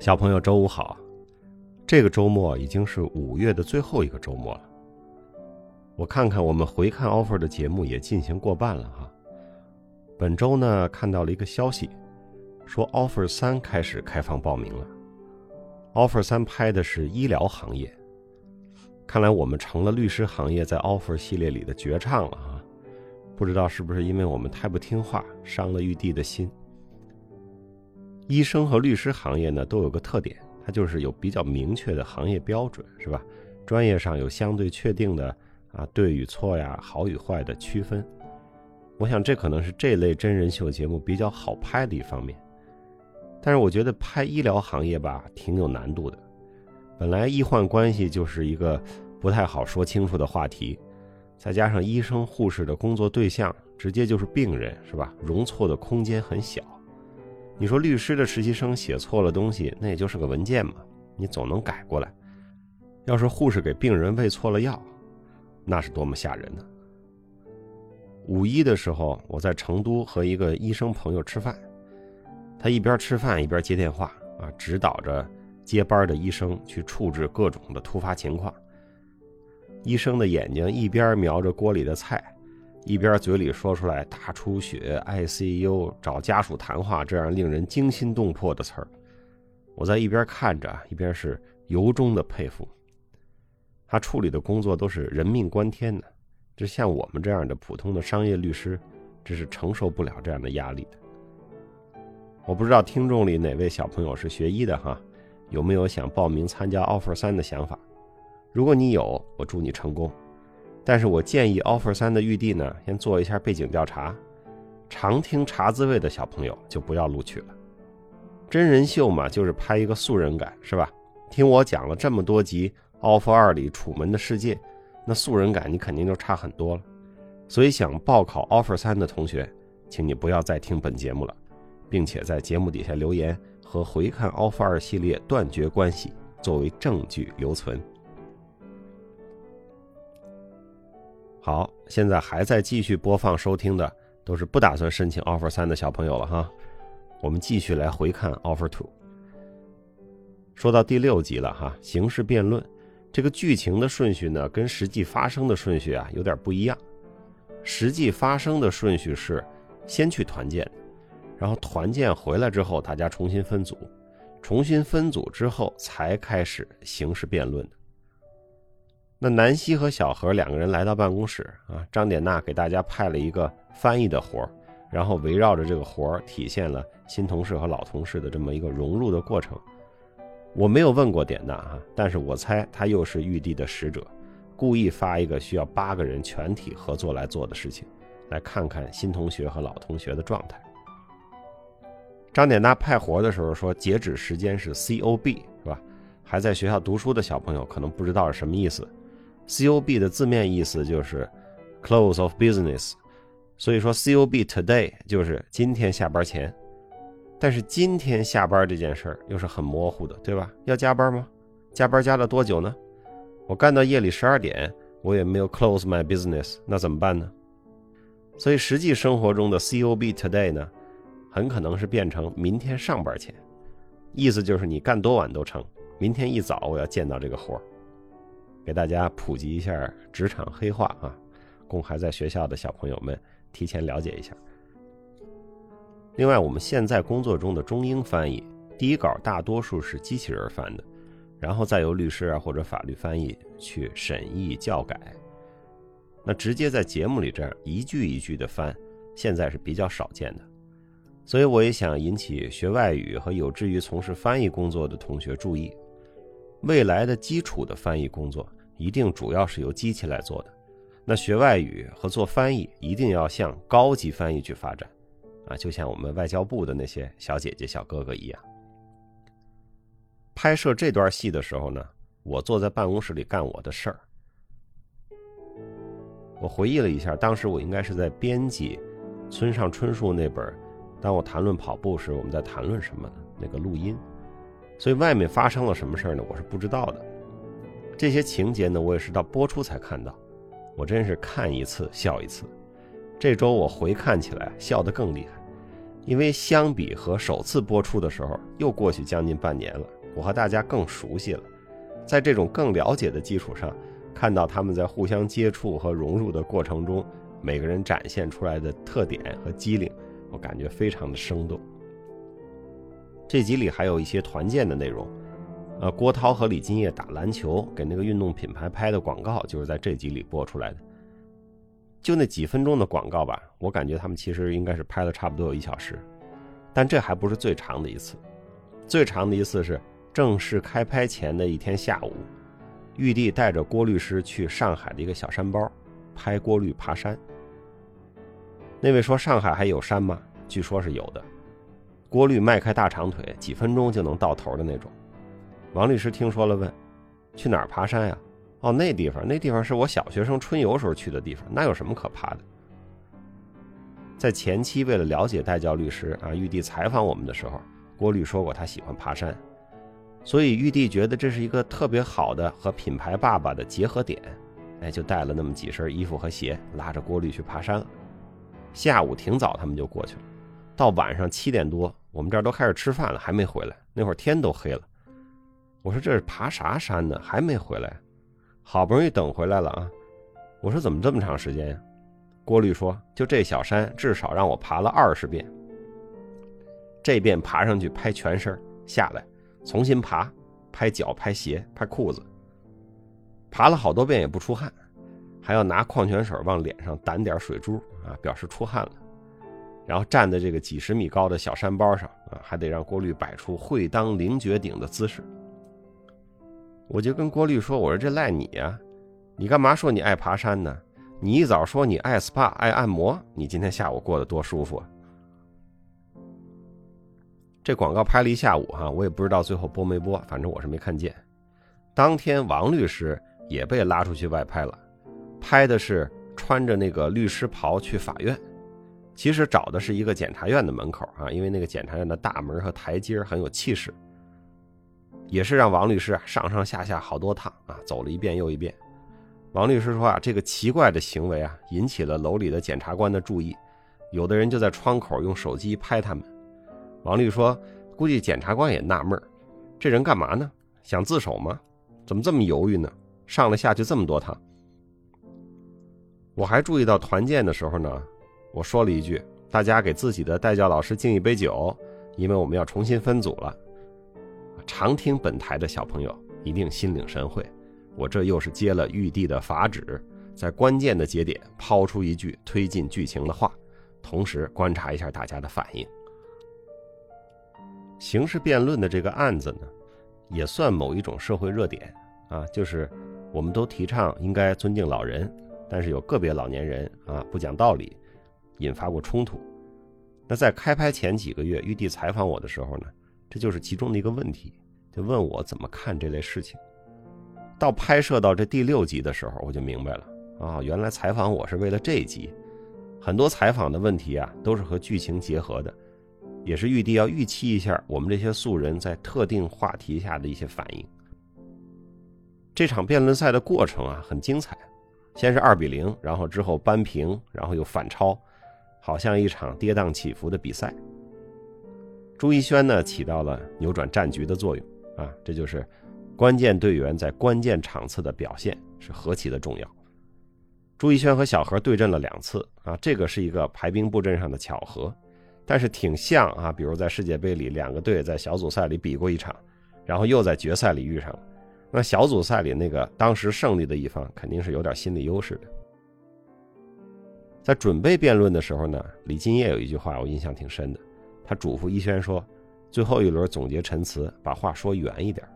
小朋友，周五好！这个周末已经是五月的最后一个周末了。我看看我们回看 offer 的节目也进行过半了哈。本周呢，看到了一个消息，说 offer 三开始开放报名了。offer 三拍的是医疗行业，看来我们成了律师行业在 offer 系列里的绝唱了啊！不知道是不是因为我们太不听话，伤了玉帝的心。医生和律师行业呢，都有个特点，它就是有比较明确的行业标准，是吧？专业上有相对确定的啊对与错呀、好与坏的区分。我想这可能是这类真人秀节目比较好拍的一方面。但是我觉得拍医疗行业吧，挺有难度的。本来医患关系就是一个不太好说清楚的话题，再加上医生、护士的工作对象直接就是病人，是吧？容错的空间很小。你说律师的实习生写错了东西，那也就是个文件嘛，你总能改过来。要是护士给病人喂错了药，那是多么吓人呢！五一的时候，我在成都和一个医生朋友吃饭，他一边吃饭一边接电话啊，指导着接班的医生去处置各种的突发情况。医生的眼睛一边瞄着锅里的菜。一边嘴里说出来大出血、ICU、找家属谈话这样令人惊心动魄的词儿，我在一边看着，一边是由衷的佩服。他处理的工作都是人命关天的，这像我们这样的普通的商业律师，这是承受不了这样的压力的。我不知道听众里哪位小朋友是学医的哈，有没有想报名参加 offer 三的想法？如果你有，我祝你成功。但是我建议 offer 三的预地呢，先做一下背景调查。常听茶滋味的小朋友就不要录取了。真人秀嘛，就是拍一个素人感，是吧？听我讲了这么多集 offer 二里楚门的世界，那素人感你肯定就差很多了。所以想报考 offer 三的同学，请你不要再听本节目了，并且在节目底下留言和回看 offer 二系列断绝关系，作为证据留存。好，现在还在继续播放收听的都是不打算申请 offer 三的小朋友了哈。我们继续来回看 offer two。说到第六集了哈，刑事辩论这个剧情的顺序呢，跟实际发生的顺序啊有点不一样。实际发生的顺序是先去团建，然后团建回来之后，大家重新分组，重新分组之后才开始刑事辩论的。那南希和小何两个人来到办公室啊，张典娜给大家派了一个翻译的活然后围绕着这个活体现了新同事和老同事的这么一个融入的过程。我没有问过典娜哈，但是我猜他又是玉帝的使者，故意发一个需要八个人全体合作来做的事情，来看看新同学和老同学的状态。张典娜派活的时候说，截止时间是 C O B 是吧？还在学校读书的小朋友可能不知道是什么意思。C O B 的字面意思就是 close of business，所以说 C O B today 就是今天下班前。但是今天下班这件事儿又是很模糊的，对吧？要加班吗？加班加了多久呢？我干到夜里十二点，我也没有 close my business，那怎么办呢？所以实际生活中的 C O B today 呢，很可能是变成明天上班前，意思就是你干多晚都成，明天一早我要见到这个活儿。给大家普及一下职场黑话啊，供还在学校的小朋友们提前了解一下。另外，我们现在工作中的中英翻译第一稿大多数是机器人翻的，然后再由律师啊或者法律翻译去审议校改。那直接在节目里这样一句一句的翻，现在是比较少见的。所以我也想引起学外语和有志于从事翻译工作的同学注意。未来的基础的翻译工作一定主要是由机器来做的，那学外语和做翻译一定要向高级翻译去发展，啊，就像我们外交部的那些小姐姐小哥哥一样。拍摄这段戏的时候呢，我坐在办公室里干我的事儿。我回忆了一下，当时我应该是在编辑村上春树那本《当我谈论跑步时我们在谈论什么》的那个录音。所以外面发生了什么事儿呢？我是不知道的。这些情节呢，我也是到播出才看到。我真是看一次笑一次。这周我回看起来笑得更厉害，因为相比和首次播出的时候，又过去将近半年了，我和大家更熟悉了，在这种更了解的基础上，看到他们在互相接触和融入的过程中，每个人展现出来的特点和机灵，我感觉非常的生动。这集里还有一些团建的内容。呃，郭涛和李金叶打篮球，给那个运动品牌拍的广告，就是在这集里播出来的。就那几分钟的广告吧，我感觉他们其实应该是拍了差不多有一小时，但这还不是最长的一次。最长的一次是正式开拍前的一天下午，玉帝带着郭律师去上海的一个小山包，拍郭律爬山。那位说上海还有山吗？据说是有的。郭律迈开大长腿，几分钟就能到头的那种。王律师听说了，问：“去哪儿爬山呀？”“哦，那地方，那地方是我小学生春游时候去的地方，那有什么可爬的？”在前期，为了了解代教律师啊，玉帝采访我们的时候，郭律说过他喜欢爬山，所以玉帝觉得这是一个特别好的和品牌爸爸的结合点，哎，就带了那么几身衣服和鞋，拉着郭律去爬山了。下午挺早，他们就过去了，到晚上七点多，我们这儿都开始吃饭了，还没回来，那会儿天都黑了。我说这是爬啥山呢？还没回来，好不容易等回来了啊！我说怎么这么长时间呀？郭律说就这小山，至少让我爬了二十遍。这遍爬上去拍全身，下来重新爬，拍脚、拍鞋、拍裤子，爬了好多遍也不出汗，还要拿矿泉水往脸上掸点水珠啊，表示出汗了。然后站在这个几十米高的小山包上啊，还得让郭律摆出会当凌绝顶的姿势。我就跟郭律说：“我说这赖你呀，你干嘛说你爱爬山呢？你一早说你爱 SPA 爱按摩，你今天下午过得多舒服啊！”这广告拍了一下午哈，我也不知道最后播没播，反正我是没看见。当天王律师也被拉出去外拍了，拍的是穿着那个律师袍去法院，其实找的是一个检察院的门口啊，因为那个检察院的大门和台阶很有气势。也是让王律师啊上上下下好多趟啊，走了一遍又一遍。王律师说啊，这个奇怪的行为啊，引起了楼里的检察官的注意，有的人就在窗口用手机拍他们。王律说，估计检察官也纳闷这人干嘛呢？想自首吗？怎么这么犹豫呢？上了下去这么多趟。我还注意到团建的时候呢，我说了一句，大家给自己的代教老师敬一杯酒，因为我们要重新分组了。常听本台的小朋友一定心领神会，我这又是接了玉帝的法旨，在关键的节点抛出一句推进剧情的话，同时观察一下大家的反应。刑事辩论的这个案子呢，也算某一种社会热点啊，就是我们都提倡应该尊敬老人，但是有个别老年人啊不讲道理，引发过冲突。那在开拍前几个月，玉帝采访我的时候呢？这就是其中的一个问题，就问我怎么看这类事情。到拍摄到这第六集的时候，我就明白了啊，原来采访我是为了这一集。很多采访的问题啊，都是和剧情结合的，也是玉帝要预期一下我们这些素人在特定话题下的一些反应。这场辩论赛的过程啊，很精彩，先是二比零，然后之后扳平，然后又反超，好像一场跌宕起伏的比赛。朱一轩呢，起到了扭转战局的作用啊！这就是关键队员在关键场次的表现是何其的重要。朱一轩和小何对阵了两次啊，这个是一个排兵布阵上的巧合，但是挺像啊。比如在世界杯里，两个队在小组赛里比过一场，然后又在决赛里遇上了。那小组赛里那个当时胜利的一方肯定是有点心理优势的。在准备辩论的时候呢，李金叶有一句话我印象挺深的。他嘱咐一轩说：“最后一轮总结陈词，把话说圆一点。”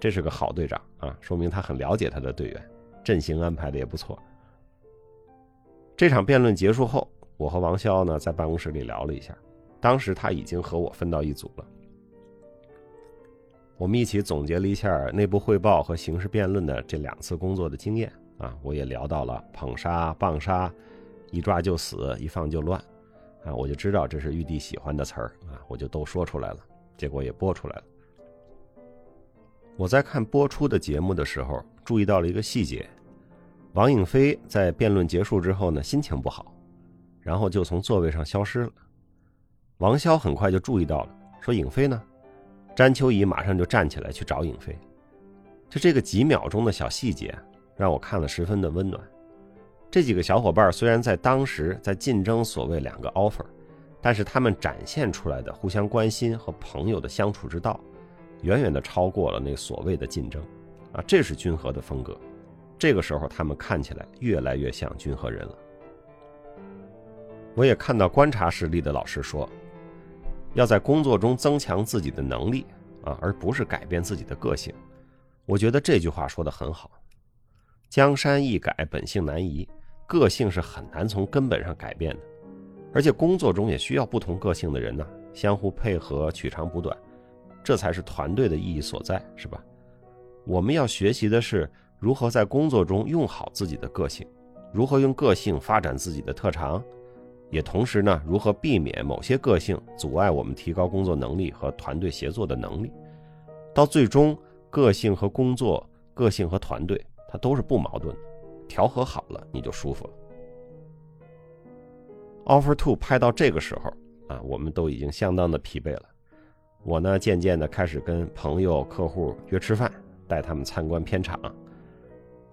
这是个好队长啊，说明他很了解他的队员，阵型安排的也不错。这场辩论结束后，我和王潇呢在办公室里聊了一下，当时他已经和我分到一组了。我们一起总结了一下内部汇报和刑事辩论的这两次工作的经验啊，我也聊到了捧杀、棒杀，一抓就死，一放就乱。啊，我就知道这是玉帝喜欢的词儿啊，我就都说出来了，结果也播出来了。我在看播出的节目的时候，注意到了一个细节：王颖飞在辩论结束之后呢，心情不好，然后就从座位上消失了。王潇很快就注意到了，说：“颖飞呢？”詹秋怡马上就站起来去找颖飞。就这个几秒钟的小细节，让我看了十分的温暖。这几个小伙伴虽然在当时在竞争所谓两个 offer，但是他们展现出来的互相关心和朋友的相处之道，远远的超过了那所谓的竞争。啊，这是君和的风格。这个时候，他们看起来越来越像君和人了。我也看到观察室里的老师说，要在工作中增强自己的能力啊，而不是改变自己的个性。我觉得这句话说的很好。江山易改，本性难移，个性是很难从根本上改变的。而且工作中也需要不同个性的人呢，相互配合，取长补短，这才是团队的意义所在，是吧？我们要学习的是如何在工作中用好自己的个性，如何用个性发展自己的特长。也同时呢，如何避免某些个性阻碍我们提高工作能力和团队协作的能力？到最终，个性和工作、个性和团队，它都是不矛盾的，调和好了，你就舒服了。Offer Two 拍到这个时候啊，我们都已经相当的疲惫了。我呢，渐渐的开始跟朋友、客户约吃饭，带他们参观片场。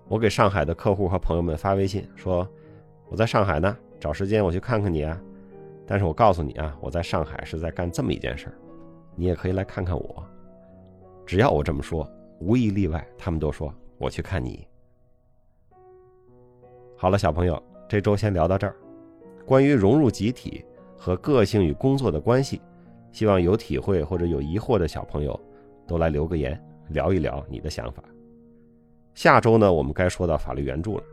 我给上海的客户和朋友们发微信说：“我在上海呢。”找时间我去看看你啊，但是我告诉你啊，我在上海是在干这么一件事儿，你也可以来看看我。只要我这么说，无一例外，他们都说我去看你。好了，小朋友，这周先聊到这儿。关于融入集体和个性与工作的关系，希望有体会或者有疑惑的小朋友都来留个言，聊一聊你的想法。下周呢，我们该说到法律援助了。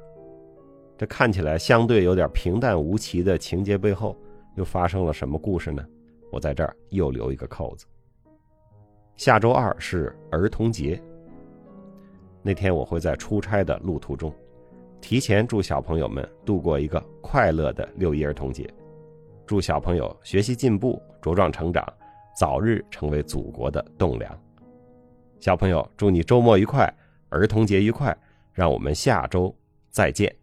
这看起来相对有点平淡无奇的情节背后，又发生了什么故事呢？我在这儿又留一个扣子。下周二是儿童节，那天我会在出差的路途中，提前祝小朋友们度过一个快乐的六一儿童节，祝小朋友学习进步、茁壮成长，早日成为祖国的栋梁。小朋友，祝你周末愉快，儿童节愉快，让我们下周再见。